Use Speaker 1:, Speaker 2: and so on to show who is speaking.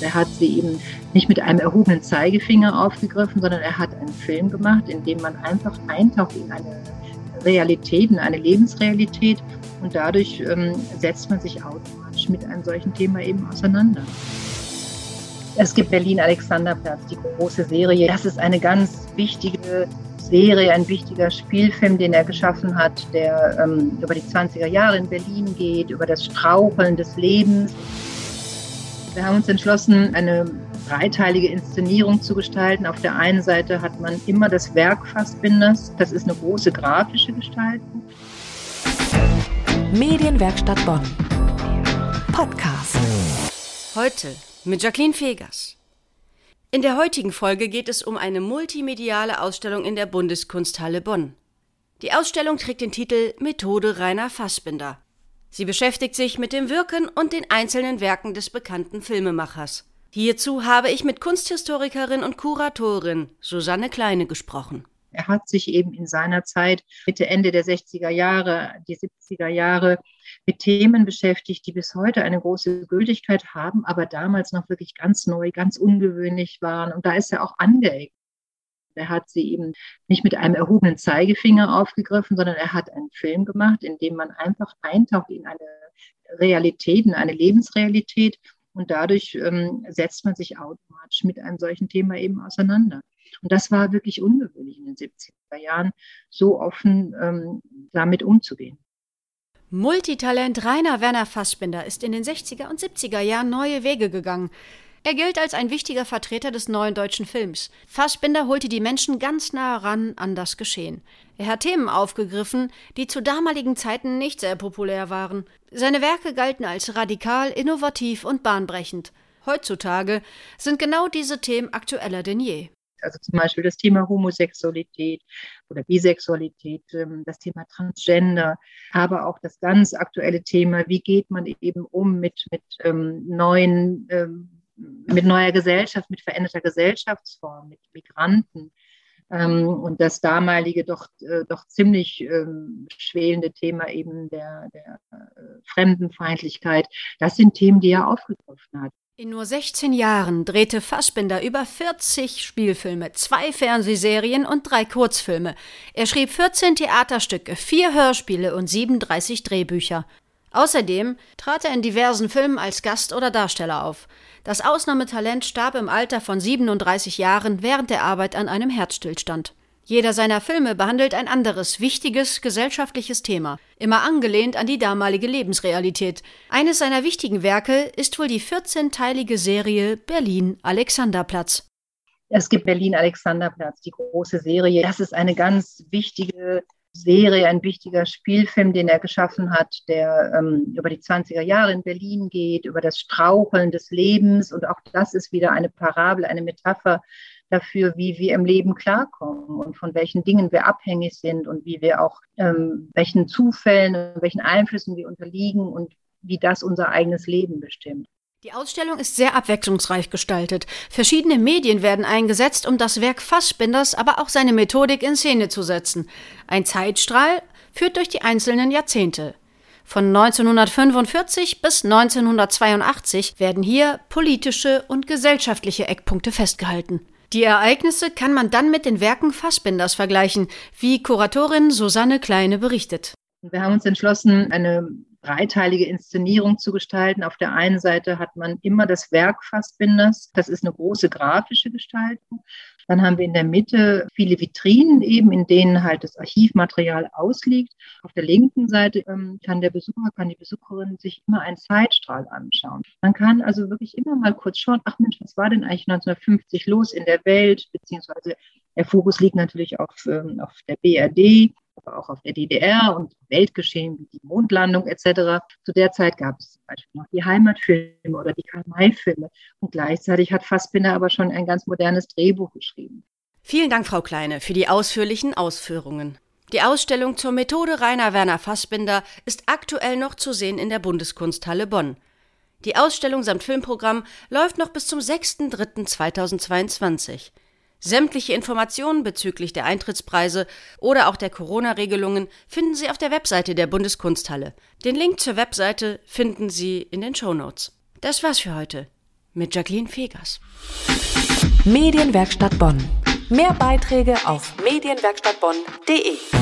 Speaker 1: Er hat sie eben nicht mit einem erhobenen Zeigefinger aufgegriffen, sondern er hat einen Film gemacht, in dem man einfach eintaucht in eine Realität, in eine Lebensrealität und dadurch ähm, setzt man sich automatisch mit einem solchen Thema eben auseinander. Es gibt Berlin-Alexanderplatz, die große Serie. Das ist eine ganz wichtige Serie, ein wichtiger Spielfilm, den er geschaffen hat, der ähm, über die 20er Jahre in Berlin geht, über das Straucheln des Lebens. Wir haben uns entschlossen, eine dreiteilige Inszenierung zu gestalten. Auf der einen Seite hat man immer das Werk Fassbinders. Das ist eine große grafische Gestaltung.
Speaker 2: Medienwerkstatt Bonn. Podcast.
Speaker 3: Heute mit Jacqueline Fegers. In der heutigen Folge geht es um eine multimediale Ausstellung in der Bundeskunsthalle Bonn. Die Ausstellung trägt den Titel Methode Rainer Fassbinder. Sie beschäftigt sich mit dem Wirken und den einzelnen Werken des bekannten Filmemachers. Hierzu habe ich mit Kunsthistorikerin und Kuratorin Susanne Kleine gesprochen.
Speaker 1: Er hat sich eben in seiner Zeit, Mitte, Ende der 60er Jahre, die 70er Jahre, mit Themen beschäftigt, die bis heute eine große Gültigkeit haben, aber damals noch wirklich ganz neu, ganz ungewöhnlich waren. Und da ist er auch angeeckt. Er hat sie eben nicht mit einem erhobenen Zeigefinger aufgegriffen, sondern er hat einen Film gemacht, in dem man einfach eintaucht in eine Realität, in eine Lebensrealität. Und dadurch ähm, setzt man sich automatisch mit einem solchen Thema eben auseinander. Und das war wirklich ungewöhnlich in den 70er Jahren, so offen ähm, damit umzugehen.
Speaker 3: Multitalent Rainer Werner Fassbinder ist in den 60er und 70er Jahren neue Wege gegangen. Er gilt als ein wichtiger Vertreter des neuen deutschen Films. Fassbinder holte die Menschen ganz nah ran an das Geschehen. Er hat Themen aufgegriffen, die zu damaligen Zeiten nicht sehr populär waren. Seine Werke galten als radikal, innovativ und bahnbrechend. Heutzutage sind genau diese Themen aktueller denn je.
Speaker 1: Also zum Beispiel das Thema Homosexualität oder Bisexualität, ähm, das Thema Transgender, aber auch das ganz aktuelle Thema, wie geht man eben um mit, mit ähm, neuen, ähm, mit neuer Gesellschaft, mit veränderter Gesellschaftsform, mit Migranten. Ähm, und das damalige doch, äh, doch ziemlich ähm, schwelende Thema eben der, der äh, Fremdenfeindlichkeit, das sind Themen, die er aufgegriffen hat.
Speaker 3: In nur 16 Jahren drehte Fassbinder über 40 Spielfilme, zwei Fernsehserien und drei Kurzfilme. Er schrieb 14 Theaterstücke, vier Hörspiele und 37 Drehbücher. Außerdem trat er in diversen Filmen als Gast oder Darsteller auf. Das Ausnahmetalent starb im Alter von 37 Jahren während der Arbeit an einem Herzstillstand. Jeder seiner Filme behandelt ein anderes, wichtiges gesellschaftliches Thema, immer angelehnt an die damalige Lebensrealität. Eines seiner wichtigen Werke ist wohl die 14-teilige Serie Berlin Alexanderplatz.
Speaker 1: Es gibt Berlin Alexanderplatz, die große Serie. Das ist eine ganz wichtige Serie, ein wichtiger Spielfilm, den er geschaffen hat, der ähm, über die 20er Jahre in Berlin geht, über das Straucheln des Lebens. Und auch das ist wieder eine Parabel, eine Metapher dafür, wie wir im Leben klarkommen und von welchen Dingen wir abhängig sind und wie wir auch, ähm, welchen Zufällen, welchen Einflüssen wir unterliegen und wie das unser eigenes Leben bestimmt.
Speaker 3: Die Ausstellung ist sehr abwechslungsreich gestaltet. Verschiedene Medien werden eingesetzt, um das Werk Fassbinders, aber auch seine Methodik in Szene zu setzen. Ein Zeitstrahl führt durch die einzelnen Jahrzehnte. Von 1945 bis 1982 werden hier politische und gesellschaftliche Eckpunkte festgehalten. Die Ereignisse kann man dann mit den Werken Fassbinders vergleichen, wie Kuratorin Susanne Kleine berichtet.
Speaker 1: Wir haben uns entschlossen, eine dreiteilige Inszenierung zu gestalten. Auf der einen Seite hat man immer das Werk Fassbinders. Das ist eine große grafische Gestaltung. Dann haben wir in der Mitte viele Vitrinen eben, in denen halt das Archivmaterial ausliegt. Auf der linken Seite ähm, kann der Besucher, kann die Besucherin sich immer einen Zeitstrahl anschauen. Man kann also wirklich immer mal kurz schauen, ach Mensch, was war denn eigentlich 1950 los in der Welt, beziehungsweise der Fokus liegt natürlich auf, ähm, auf der BRD aber auch auf der DDR und Weltgeschehen wie die Mondlandung etc. Zu der Zeit gab es zum Beispiel noch die Heimatfilme oder die Karl-May-Filme. Und gleichzeitig hat Fassbinder aber schon ein ganz modernes Drehbuch geschrieben.
Speaker 3: Vielen Dank, Frau Kleine, für die ausführlichen Ausführungen. Die Ausstellung zur Methode Rainer Werner Fassbinder ist aktuell noch zu sehen in der Bundeskunsthalle Bonn. Die Ausstellung samt Filmprogramm läuft noch bis zum 6.3.2022. Sämtliche Informationen bezüglich der Eintrittspreise oder auch der Corona-Regelungen finden Sie auf der Webseite der Bundeskunsthalle. Den Link zur Webseite finden Sie in den Show Notes. Das war's für heute. mit Jacqueline Fegers.
Speaker 2: Medienwerkstatt Bonn. Mehr Beiträge auf medienwerkstattbonn.de.